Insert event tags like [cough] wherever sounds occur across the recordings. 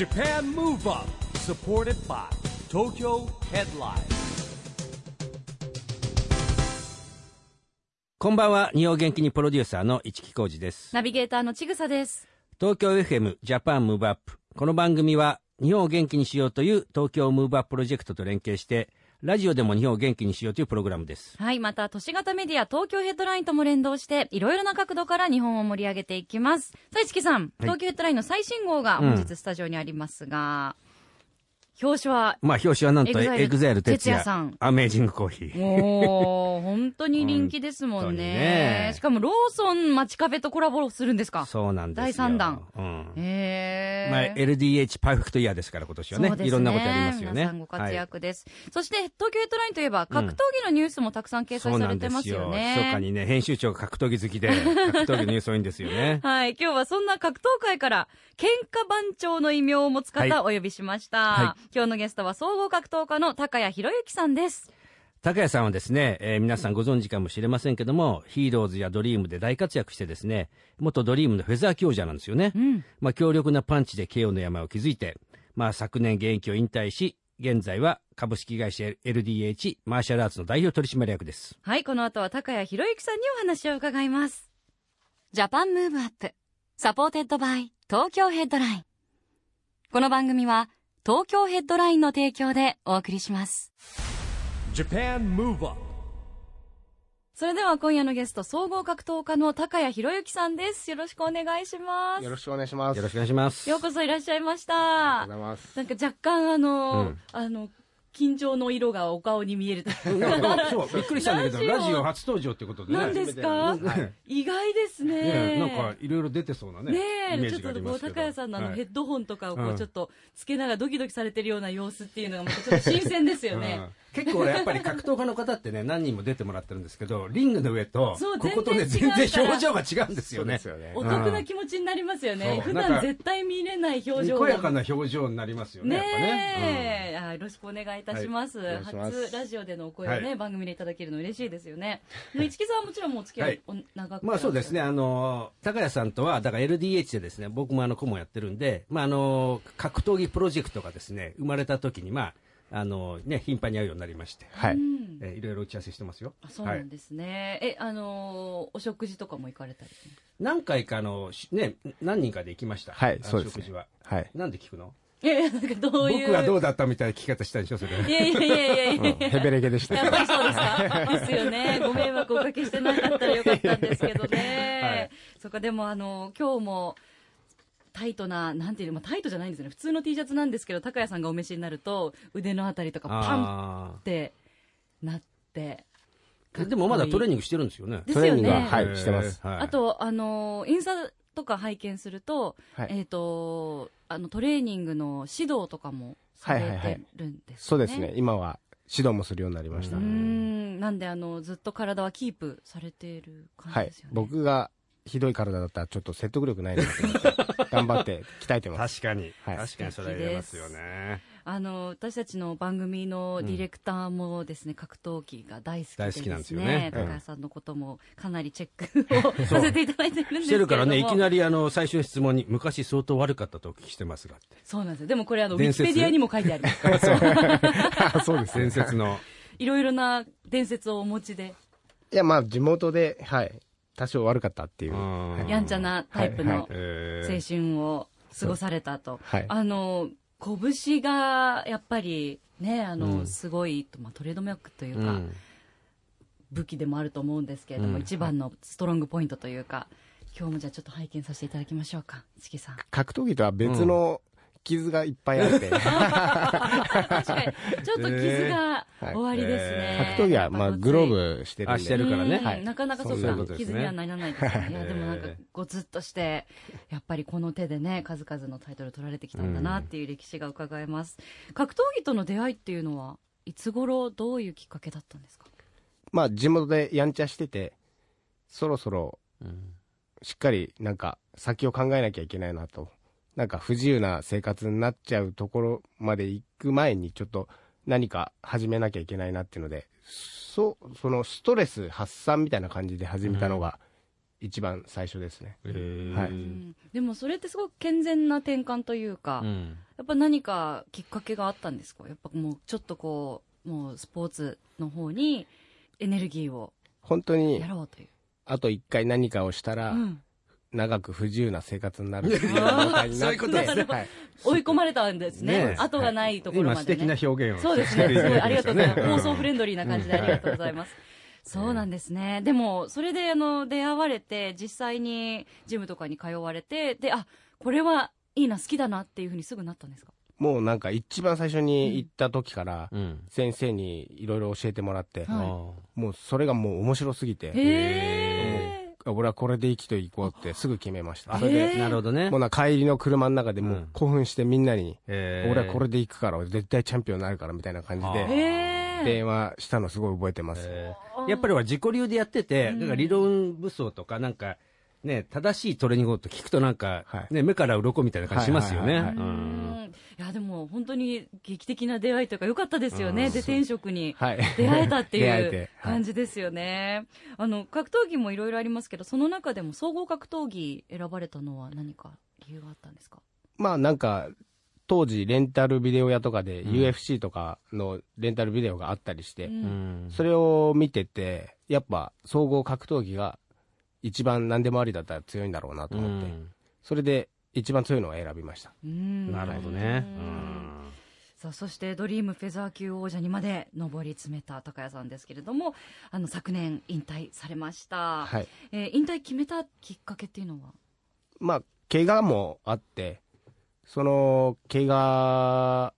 JAPAN MOVE UP SUPPORTED BY TOKYO HEADLINE こんばんは、日本元気にプロデューサーの一木広治です。ナビゲーターのちぐさです。東京 FM JAPAN MOVE UP。この番組は、日本を元気にしようという東京ムーブアッププロジェクトと連携して、ラジオでも日本を元気にしようというプログラムです。はい、また都市型メディア東京ヘッドラインとも連動して、いろいろな角度から日本を盛り上げていきます。さあ、一木さん、東京ヘッドラインの最新号が本日スタジオにありますが、表紙は、まあ、表紙はなんと、 EXILE TETSUYA さん AMAZING COFFEE。[laughs] おー、本当に人気ですもんねね。しかもローソン街壁とコラボするんですか？そうなんですよ。第三弾。うん。へー。まあ、LDH PERFECT YEAR ですから、今年はね。そうですねいろんなことありますよね。皆さんご活躍です。そして、東京ヘッドラインといえば、格闘技のニュースもたくさん掲載されてますよそうなんね。ですよ。密かにね、編集長が格闘技好きで、[laughs] 格闘技のニュース多いんですよね。はい。今日はそんな格闘界から、喧嘩番長の異名を持つ方、お呼びしました。は今日のゲストは、総合格闘家の高谷博之さんです。高谷さんはですね、えー皆さんご存知かもしれませんけども、ヒーローズやドリームで大活躍してですね、元ドリームのフェザー強者なんですよね。うん。まあ、強力なパンチで KO の山を築いて、まあ、昨年現役を引退し、現在は株式会社 LDH マーシャルアーツの代表取締役です。はい。この後は高谷博之さんにお話を伺います。JAPAN MOVE UP、SUPPORTED BY、TOKYO HEADLINE。この番組は、東京ヘッドラインの提供でお送りします。JAPAN MOVE UP それでは今夜のゲスト、総合格闘家の高谷裕之さんです。よろしくお願いします。よろしくお願いします。よろしくお願いします。ようこそいらっしゃいました。ありがとうございます。なんか若干あの、うんあの、緊張の色がお顔に見える [laughs] そう、[laughs] びっくりしたんだけど、ラジオ初登場ってことでね。なんですか？はい意外ですね。ねなんか、いろいろ出てそうなね。ねちょっとこう、高谷さんのあのはいヘッドホンとかをこううんちょっとつけながらドキドキされてるような様子っていうのがまたちょっと新鮮ですよね。うん結構ねやっぱり格闘家の方ってね何人も出てもらってるんですけどリングの上とこことね全然表情が違うんですよね。よね。お得な気持ちになりますよね。普段絶対見れない表情にこやかが。な表情になりますよねね。ねえ、あよろしくお願いいたします。はい。初ラジオでのお声をね、はい。番組でいただけるの嬉しいですよね。でも市木さんはもちろんもうお付き合い、お長くまあそうですね、あの高谷さんとは、だから LDH でですね、僕もあの顧問やってるんで、まああの格闘技プロジェクトがですね、生まれた時に、まあ、あのね、頻繁に会うようになりまして、はい。うんえーいろいろ打ち合わせしてますよ。あそうなんですね。え、あのーお食事とかも行かれたり？何回かあの、しね、何人かで行きました。はいあのそうですね食事は。はい。なんで聞くの？え、なんかどういう？僕はどうだったみたいな聞き方したんでしょ、それ。いやいやいやいやいやうんヘベレゲでした。やっぱりそうですか？ですよね。ご迷惑をおかけしてなかったらよかったんですけどね。[laughs] はいそっか、でもあの、今日も、タイトな、なんていうの、まあ、タイトじゃないんですよね。普通の T シャツなんですけど、高谷さんがお召しになると、腕のあたりとかパンあってなって。ーでもまだトレーニングしてるんですよね。ですよねトレーニングは、はい、えーしてます。はいあと、あの、インスタとか拝見すると、はいえっ、と、あの、トレーニングの指導とかもされてるんですね。そうですね。今は指導もするようになりましたうー。んなんであのずっと体はキープされているはい感じですよね。。僕がひどい体だったらちょっと説得力ないなと思って、頑張って鍛えてます。確かに。はい確かにそれは言えますよね。あの私たちの番組のディレクターもですね、格闘技が大好きで大好きなんでですすよね高橋さんのこともかなりチェックを [laughs] させていただいてるんですけれども。してるからね、いきなりあの、最初の質問に、昔相当悪かったとお聞きしてますが。そうなんですよ。でもこれあのウィ伝説キペディアにも書いてありますから。[laughs] あそうですね。伝説の。いろいろな伝説をお持ちで、いや、まあ、地元で、はい、多少悪かったっていう。やんちゃなタイプのえ青春を過ごされたと。はい。あの拳がやっぱりねあの、うん。すごい、まあ、トレードマークというか、うん。武器でもあると思うんですけれども、うん。一番のストロングポイントというか今日もじゃあちょっと拝見させていただきましょうか四季さん。格闘技とは別の傷がいっぱいあって、[laughs] 確かに。ちょっと傷がはい終わりですね、格闘技は、まあ、グローブしてるんあで。してるからね。うん。はい。なかなかそうそういうかね。傷にはならないですよね。いやでもなんかええごつっとしてやっぱりこの手でね数々のタイトル取られてきたんだなっていう歴史が伺えます、格闘技との出会いっていうのはいつ頃どういうきっかけだったんですか？まあ、地元でやんちゃしてて、そろそろ、しっかり、なんか、先を考えなきゃいけないなと。なんか、不自由な生活になっちゃうところまで行く前に、ちょっと、何か始めなきゃいけないなっていうので、そう、そのストレス発散みたいな感じで始めたのが、一番最初ですね。はい。うん。でもそれってすごく健全な転換というか、うん。やっぱ何かきっかけがあったんですか？やっぱもうちょっとこうもうスポーツの方にエネルギーを本当にや、ろうという、あと一回何かをしたら、うん長く不自由な生活になるっていう状態になって、[laughs] そういうこと。ですねはい。追い込まれたんですね。ね。え後がないところ今までね。素敵な表現をそうですね。すごいありがとうございます。ね。放送フレンドリーな感じでありがとうございます。[laughs] そうなんですね。でも、それで、あの、出会われて、実際にジムとかに通われて、で、あ、これはいいな、好きだなっていうふうにすぐなったんですか？もうなんか一番最初に行った時から、うん。先生にいろいろ教えてもらって、はい。もうそれがもう面白すぎて、へえ。俺はこれで生きていこうってすぐ決めました。あそれで、なるほどね。もうな帰りの車の中でもううん。興奮してみんなに、俺はこれで行くから、俺絶対チャンピオンになるからみたいな感じあで。電話したのすごい覚えてます。やっぱりは自己流でやってて、だから理論武装とか、なんか、ね、正しいトレーニングをと聞くとなんか、はい。ね、目から鱗みたいな感じしますよね。はいや、でも、本当に劇的な出会いというか、良かったですよね。うんで、転職に。はい。出会えたっていう [laughs] 感じですよね。あの、格闘技もいろいろありますけど、その中でも総合格闘技選ばれたのは何か理由があったんですか？まあなんか、当時レンタルビデオ屋とかで、うん UFC とかのレンタルビデオがあったりして、ううんんそれを見てて、やっぱ総合格闘技が一番何でもありだったら強いんだろうなとう思って、んそれで一番強いのを選びました。うんなるほどね。ううんんさあそしてドリームフェザー級王者にまで上り詰めた高谷さんですけれどもあの昨年引退されました、はい。えー引退決めたきっかけっていうのは？まあ、怪我もあって、その怪我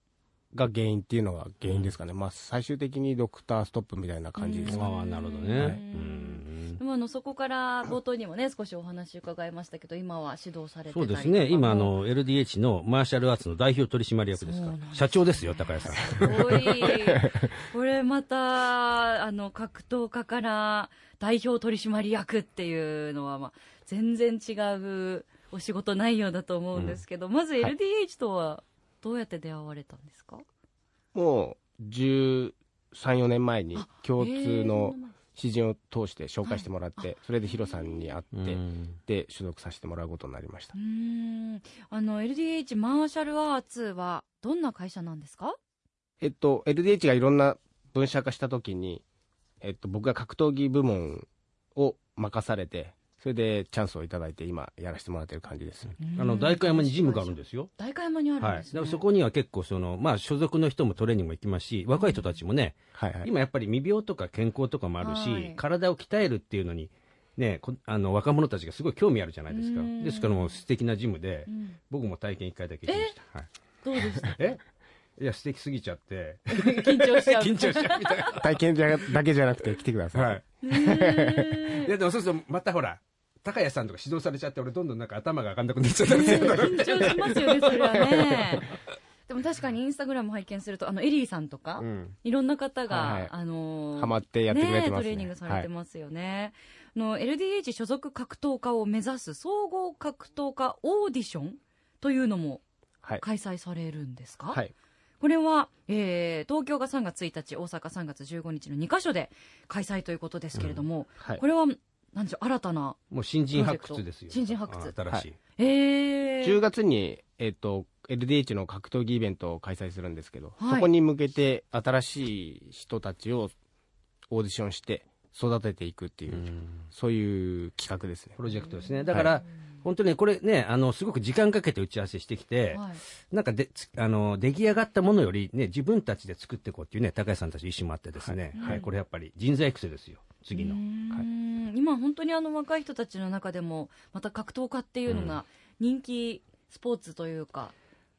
が原因っていうのが原因ですかね。まあ、最終的にドクターストップみたいな感じですかね。ああ、なるほどね。はいうんでもあのそこから冒頭にもね少しお話伺いましたけど今は指導されてたそうですね。今、あもの、LDH のマーシャルアーツの代表取締役ですから。社長ですよ、高谷さん。すごい。これまたあの格闘家から代表取締役っていうのは、まあ、全然違うお仕事内容だと思うんですけど、まず LDH とはどうやって出会われたんですか、もう、13、4年前に共通の知人を通して紹介してもらって、それでヒロさんに会って、うん。で、所属させてもらうことになりました。う。ーん。あの LDH マーシャルアーツはどんな会社なんですか？えっと、LDH がいろんな分社化したときに、えっと、僕が格闘技部門を任されて、それでチャンスをいただいて、今、やらせてもらってる感じです。あの、代官山にジムがあるんですよ。代官山にあるんはい。ですね、だからそこには結構その、まあ、所属の人もトレーニングも行きますし、若い人たちもね、はいはい。今やっぱり未病とか健康とかもあるし、はい体を鍛えるっていうのに、ね、こあの若者たちがすごい興味あるじゃないですかう。んですからもう素敵なジムでう、ん僕も体験1回だけ行きました。はい、どうでした？え？いや、素敵すぎちゃって、[laughs] 緊張しちゃう緊張しちゃうみたいな。[laughs] 体験じゃだけじゃなくて来てください。はい。いや、でもそうすると、またほら、高谷さんとか指導されちゃって、俺どんどんなんか頭が上がんなくなっちゃったんですよ。[laughs] 緊張しますよね、それはね。でも確かにインスタグラム拝見すると、あの、エリーさんとか、うん。いろんな方が、はいはいあのーハマってやってくれてますねトレーニングされてますよね。あの、LDH 所属格闘家を目指す総合格闘家オーディションというのもはい。開催されるんですか、はい。これは、えー東京が3月1日、大阪3月15日の2カ所で開催ということですけれども、はいこれは、なんでしょう、新たな、もう新人発掘ですよ。新人発掘。あ新しい。えー、10月に、えっと、LDH の格闘技イベントを開催するんですけど、はい。そこに向けて新しい人たちをオーディションして育てていくっていう、うん。そういう企画ですね。プ。ロジェクトですね。だから、本当にこれね、あの、すごく時間かけて打ち合わせしてきて、はい。なんかで、つあの、出来上がったものよりね、自分たちで作っていこうっていうね、高橋さんたちの意思もあってですね、はい。はい、これやっぱり人材育成ですよ、次の。うー。ん今本当にあの若い人たちの中でもまた格闘家っていうのが人気スポーツというか、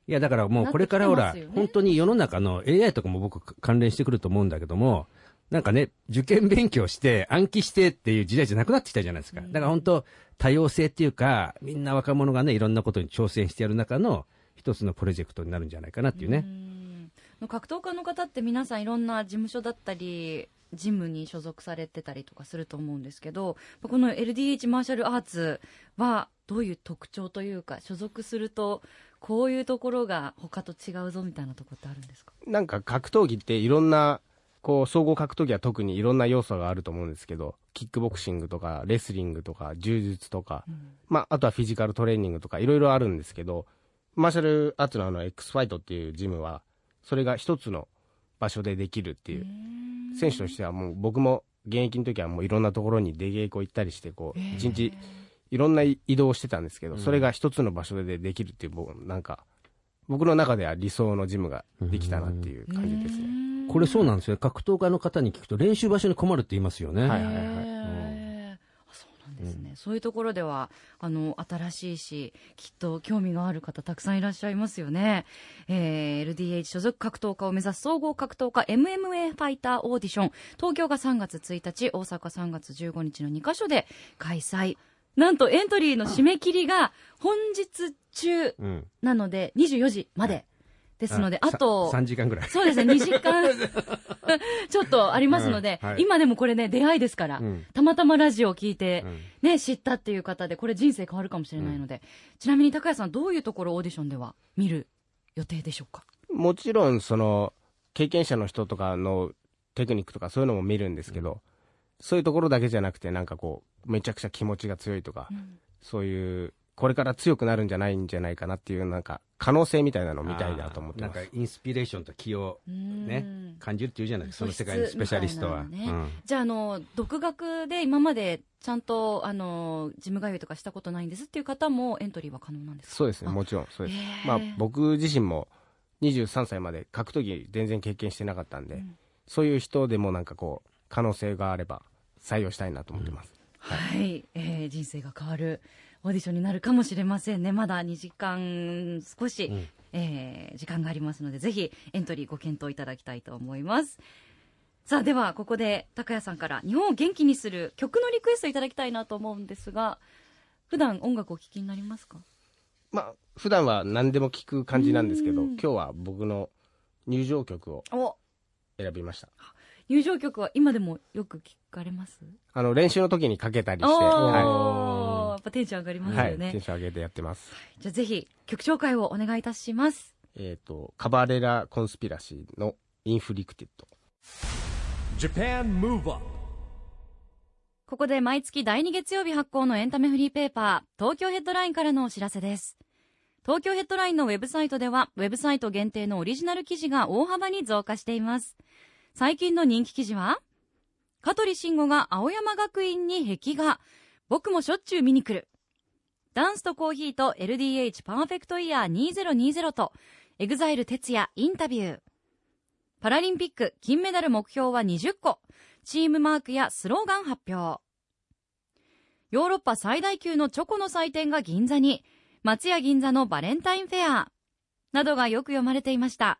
いや、だからもうこれからほら、ね本当に世の中の AI とかも僕関連してくると思うんだけども、なんかね、受験勉強して暗記してっていう時代じゃなくなってきたじゃないですか。だから本当、多様性っていうか、みんな若者がね、いろんなことに挑戦してやる中の一つのプロジェクトになるんじゃないかなっていううね。ん格闘家の方って皆さんいろんな事務所だったりジムに所属されてたりとかすると思うんですけどこの LDH マーシャルアーツはどういう特徴というか所属するとこういうところが他と違うぞみたいなところってあるんですか？なんか格闘技っていろんなこう、総合格闘技は特にいろんな要素があると思うんですけど、キックボクシングとか、レスリングとか、柔術とか、まあ、あとはフィジカルトレーニングとか、いろいろあるんですけど、マーシャルアーツのあの、X ファイトっていうジムは、それが一つの場所でできるっていう、選手としてはもう僕も現役の時はもういろんなところに出稽古行ったりして、こう、一日、いろんな移動をしてたんですけど、それが一つの場所でできるっていう、僕なんか、僕の中では理想のジムができたなっていう感じですね。これそうなんですよ。格闘家の方に聞くと練習場所に困るって言いますよね。はいはいはい。へーあそうなん。ですね、そういうところではあの新しいしきっと興味がある方たくさんいらっしゃいますよね、えー LDH 所属格闘家を目指す総合格闘家 MMA ファイターオーディション。東京が3月1日大阪3月15日の2カ所で開催。なんとエントリーの締め切りが本日中うん。なので24時までですので、あと3時間ぐらい。そうですね、2時間。[laughs] ちょっとありますので、うんはい。今でもこれね、出会いですから、うん。たまたまラジオを聞いて、うん。ね、知ったっていう方で、これ人生変わるかもしれないので、ちなみに高谷さん、どういうところをオーディションでは見る予定でしょうか？もちろん、その、経験者の人とかのテクニックとかそういうのも見るんですけど、そういうところだけじゃなくて、なんかこう、めちゃくちゃ気持ちが強いとか、そういう、これから強くなるんじゃないんじゃないかなっていう、なんか、可能性みたいなのを見たいなと思ってなんか。インスピレーションと気をねうん、感じるっていうじゃないですか、その世界のスペシャリストは。ねうんじゃあ、あの、独学で今までちゃんと、あの、ジム通いとかしたことないんですっていう方もエントリーは可能なんですか？そうですね、あもちろん、そうです。へーまあ、僕自身も、23歳まで格闘技全然経験してなかったんで、そういう人でもなんかこう、可能性があれば、採用したいなと思ってます。はい、えー人生が変わるオーディションになるかもしれませんね。まだ2時間少し、んえー時間がありますので、ぜひエントリーご検討いただきたいと思います。さあ、ではここで高谷さんから日本を元気にする曲のリクエストいただきたいなと思うんですが、普段音楽をお聴きになりますか？まあ、普段は何でも聞く感じなんですけど、うん今日は僕の入場曲をお選びました。入場曲は今でもよく聞かれます？あの、練習の時にかけたりおして、ーはやっぱテンション上がりまい。はい。すよね。テンション上げてやってます。じゃあぜひ曲紹介をお願いいたします。えっ、と、カバレラ・コンスピラシーのインフリクティッド。Japan Move Up ここで毎月第2月曜日発行のエンタメフリーペーパー、東京ヘッドラインからのお知らせです。東京ヘッドラインのウェブサイトでは、ウェブサイト限定のオリジナル記事が大幅に増加しています。最近の人気記事は、香取慎吾が青山学院に壁画。僕もしょっちゅう見に来る。ダンスとコーヒーと LDH PERFECT YEAR 2020と、 EXILE TETSUYA インタビュー。パラリンピック金メダル目標は20個。チームマークやスローガン発表。ヨーロッパ最大級のチョコの祭典が銀座に、松屋銀座のバレンタインフェア、などがよく読まれていました。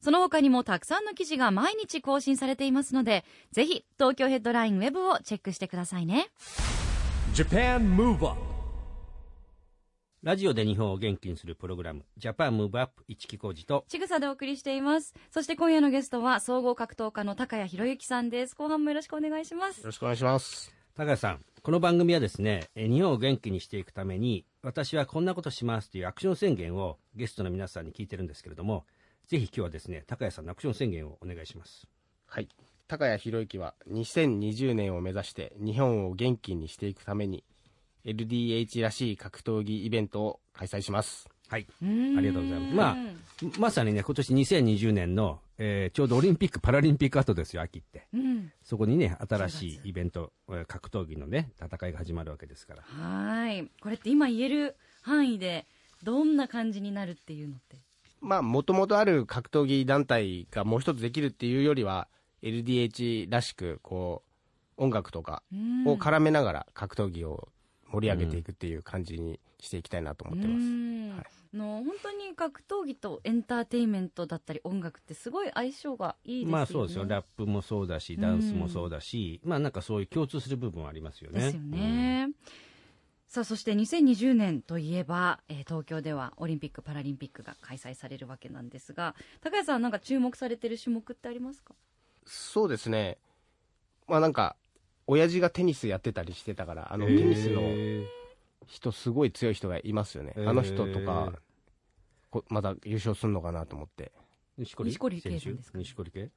その他にもたくさんの記事が毎日更新されていますので、ぜひ東京ヘッドラインウェブをチェックしてくださいね。Japan Move Up ラジオで日本を元気にするプログラム、ジャパンムーブアップ一木工事と、ちぐさでお送りしています。そして今夜のゲストは総合格闘家の高谷博之さんです。後半もよろしくお願いしますよ。ろしくお願いします。高谷さん、この番組はですね、えー日本を元気にしていくために、私はこんなことしますというアクション宣言をゲストの皆さんに聞いてるんですけれども、ぜひ今日はですね、高谷さんのアクション宣言をお願いします。はい。高谷博之は2020年を目指して日本を元気にしていくために LDH らしい格闘技イベントを開催します。はい。うーんありがとうございます。まあ、まさにね、今年2020年の、えーちょうどオリンピック・パラリンピック後ですよ、秋って。うん。そこにね、新しいイベント、えー格闘技のね、戦いが始まるわけですから。はい。これって今言える範囲で、どんな感じになるっていうのって？まあ、もともとある格闘技団体がもう一つできるっていうよりは、LDH らしく、こう、音楽とかうんを絡めながら格闘技を盛り上げていくっていう感じにしていきたいなと思ってます。の本当に格闘技とエンターテインメントだったり音楽ってすごい相性がいいですよね。まあそうですよ。ラップもそうだし、ダンスもそうだし、まあなんかそういう共通する部分はありますよね。ですよね。さあそして2020年といえば、えー東京ではオリンピック・パラリンピックが開催されるわけなんですが高谷さんなんか注目されてる種目ってありますか？そうですね。まあなんか、親父がテニスやってたりしてたから、ああのテニスの人、すごい強い人がいますよね。あの人とか、こまた優勝するのかなと思って。錦織圭ですか錦織圭？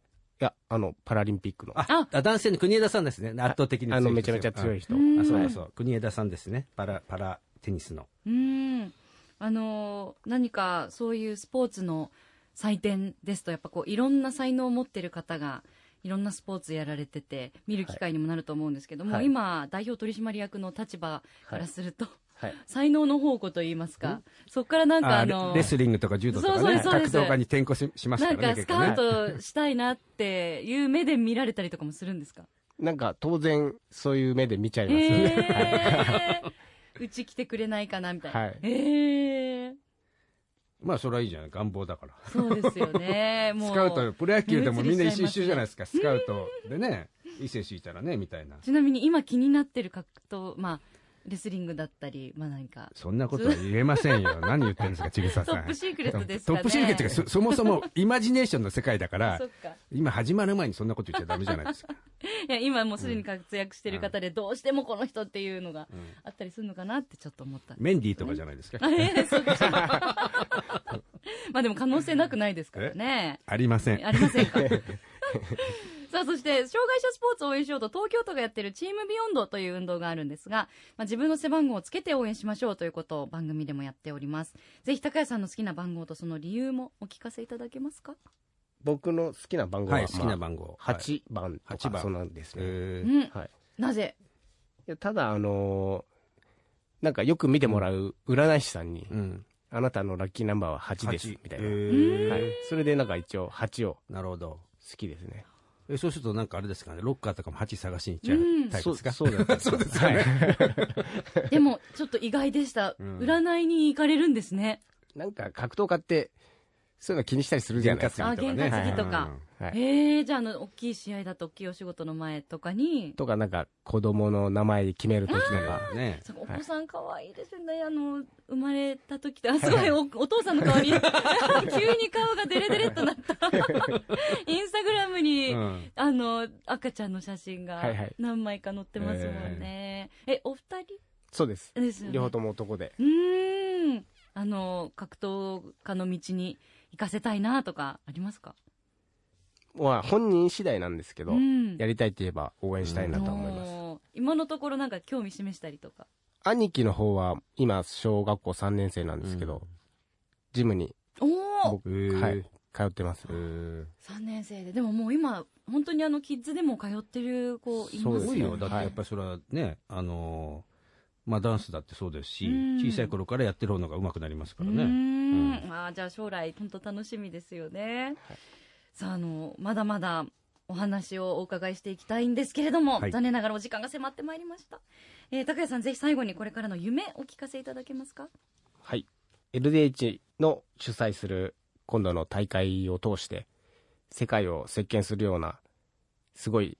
や、あの、パラリンピックの。あ、あ男性の国枝さんですね。圧倒的に強いあの、めちゃめちゃ強い人。うんあ、そうそう。国枝さんですね。パラ、パラテニスの。うんあのー何かそういうスポーツの祭典ですとやっぱこういろんな才能を持ってる方がいろんなスポーツやられてて見る機会にもなると思うんですけども、はい今代表取締役の立場からすると、はい。才能の宝庫といいますか。そこからなんかあのレレスリングとか柔道とかね、格闘家に転向ししますかなんかスカウトしたいなっていう目で見られたりとかもするんですか？なんか、当然、そういう目で見ちゃいますよね。えー。うち来てくれないかなみたいな、はい。えー。まあ、それはいいじゃない。願望だから。そうですよね。[laughs] もうスカウト、プロ野球でもみんな一緒一緒じゃないですか。スカウト。でね、伊勢市いたらね、みたいな。ちなみに今気になってる格闘、まあ、レスリングだったり、まあ何か、そんなことは言えませんよ。[laughs] 何言ってるんですか、ちぐささん。トップシークレットですかね。トップシークレットがそそもそもイマジネーションの世界だから [laughs] か。今始まる前にそんなこと言っちゃダメじゃないですか。[laughs] いや、今もうすでに活躍してる方で、どうしてもこの人っていうのがあったりするのかなってちょっと思ったんです。メンディーとかじゃないですか。あえーそうまあでも可能性なくないですからね。ありません。ありませんか？さあそして障害者スポーツを応援しようと東京都がやってる TEAM BEYOND という運動があるんですが、まあ、自分の背番号をつけて応援しましょうということを番組でもやっておりますぜひ高谷さんの好きな番号とその理由もお聞かせいただけますか？僕の好きな番号は、はい、好きな番号。まあ8番と8番かそうなんですね。はい。なぜ？いやただ、あのーなんかよく見てもらう占い師さんに、うん。あなたのラッキーナンバーは8です、8みたいな。えーはい。それでなんか一応8をなるほど。好きですね。えそうするとなんかあれですかね、ロッカーとかも8探しに行っちゃうタイプですか？そうだったそうですよね。でもちょっと意外でした、うん。占いに行かれるんですね。なんか格闘家って、そういうの気にしたりするじゃないですか。あ験担ぎとか。はい。えー、じゃああの大きい試合だと大きいお仕事の前とかに？とか、なんか子供の名前決めるときとか。うんねお子さん可愛いですね、あの生まれた時ってあすごい。おお父さんの顔に。[laughs] 急に顔がデレデレっとなった。[laughs] インスタグラムに、うん。あの赤ちゃんの写真が何枚か載ってますもんね、えお二人？そうです。ですよね。両方とも男で。うーん。あの格闘家の道に行かせたいなとかありますか？まあ、本人次第なんですけど、うん。やりたいって言えば応援したいなと思います。おー。今のところなんか興味示したりとか？兄貴の方は、今、小学校3年生なんですけど、ジムにおはい、通ってます。えー。3年生で。でももう今本当にあのキッズでも通ってる子いますよね。だってやっぱりそれはね、あのーまあダンスだってそうですし、うん。小さい頃からやってる方が上手くなりますからね。ん。あーじゃあ将来本当楽しみですよね、さああのまだまだお話をお伺いしていきたいんですけれども、はい。残念ながらお時間が迫ってまいりました、えー、高谷さんぜひ最後にこれからの夢お聞かせいただけますか？はい。LDH の主催する今度の大会を通して、世界を席巻するような、すごい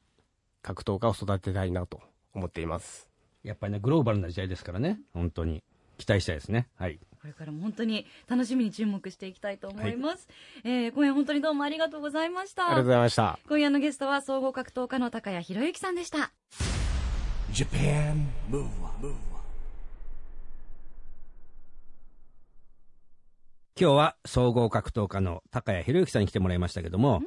格闘家を育てたいなと思っています。やっぱりね、グローバルな時代ですからね、本当に。期待したいですね。はい。これからも本当に楽しみに注目していきたいと思います、えー今夜本当にどうもありがとうございました。ありがとうございました。今夜のゲストは総合格闘家の高谷博之さんでした。Japan Move Up, 今日は総合格闘家の高谷博之さんに来てもらいましたけども、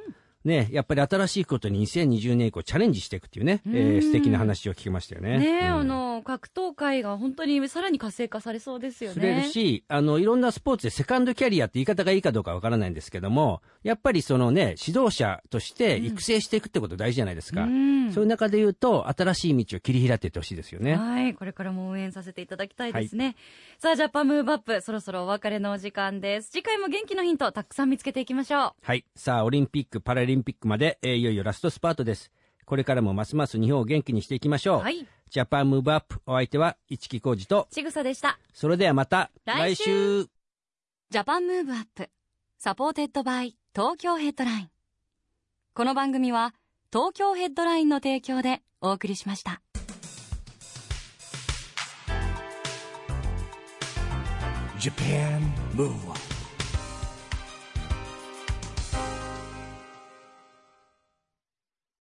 ね、やっぱり新しいことに2020年以降チャレンジしていくっていうね、えー素敵な話を聞きましたよね。ねえ、うんあの格闘界が本当にさらに活性化されそうですよねすれるし、あの、いろんなスポーツでセカンドキャリアって言い方がいいかどうかわからないんですけども、やっぱりそのね、指導者として育成していくってこと大事じゃないですか。うんそういう中で言うと、新しい道を切り開いていってほしいですよね。はい、これからも応援させていただきたいですね。さあ、 JAPAN MOVE UP、そろそろお別れのお時間です。次回も元気のヒント、たくさん見つけていきましょう。はい。さあ、オリンピック、パラリンピックまで、えーいよいよラストスパートです。これからもますます日本を元気にしていきましょう。はい。 JAPAN MOVE UP、お相手は一木広治と、ちぐさでした。それではまた来週来週 JAPAN MOVE UP、 supported by 東京ヘッドライン。この番組は東京ヘッドラインの提供でお送りしました。Japan Move Up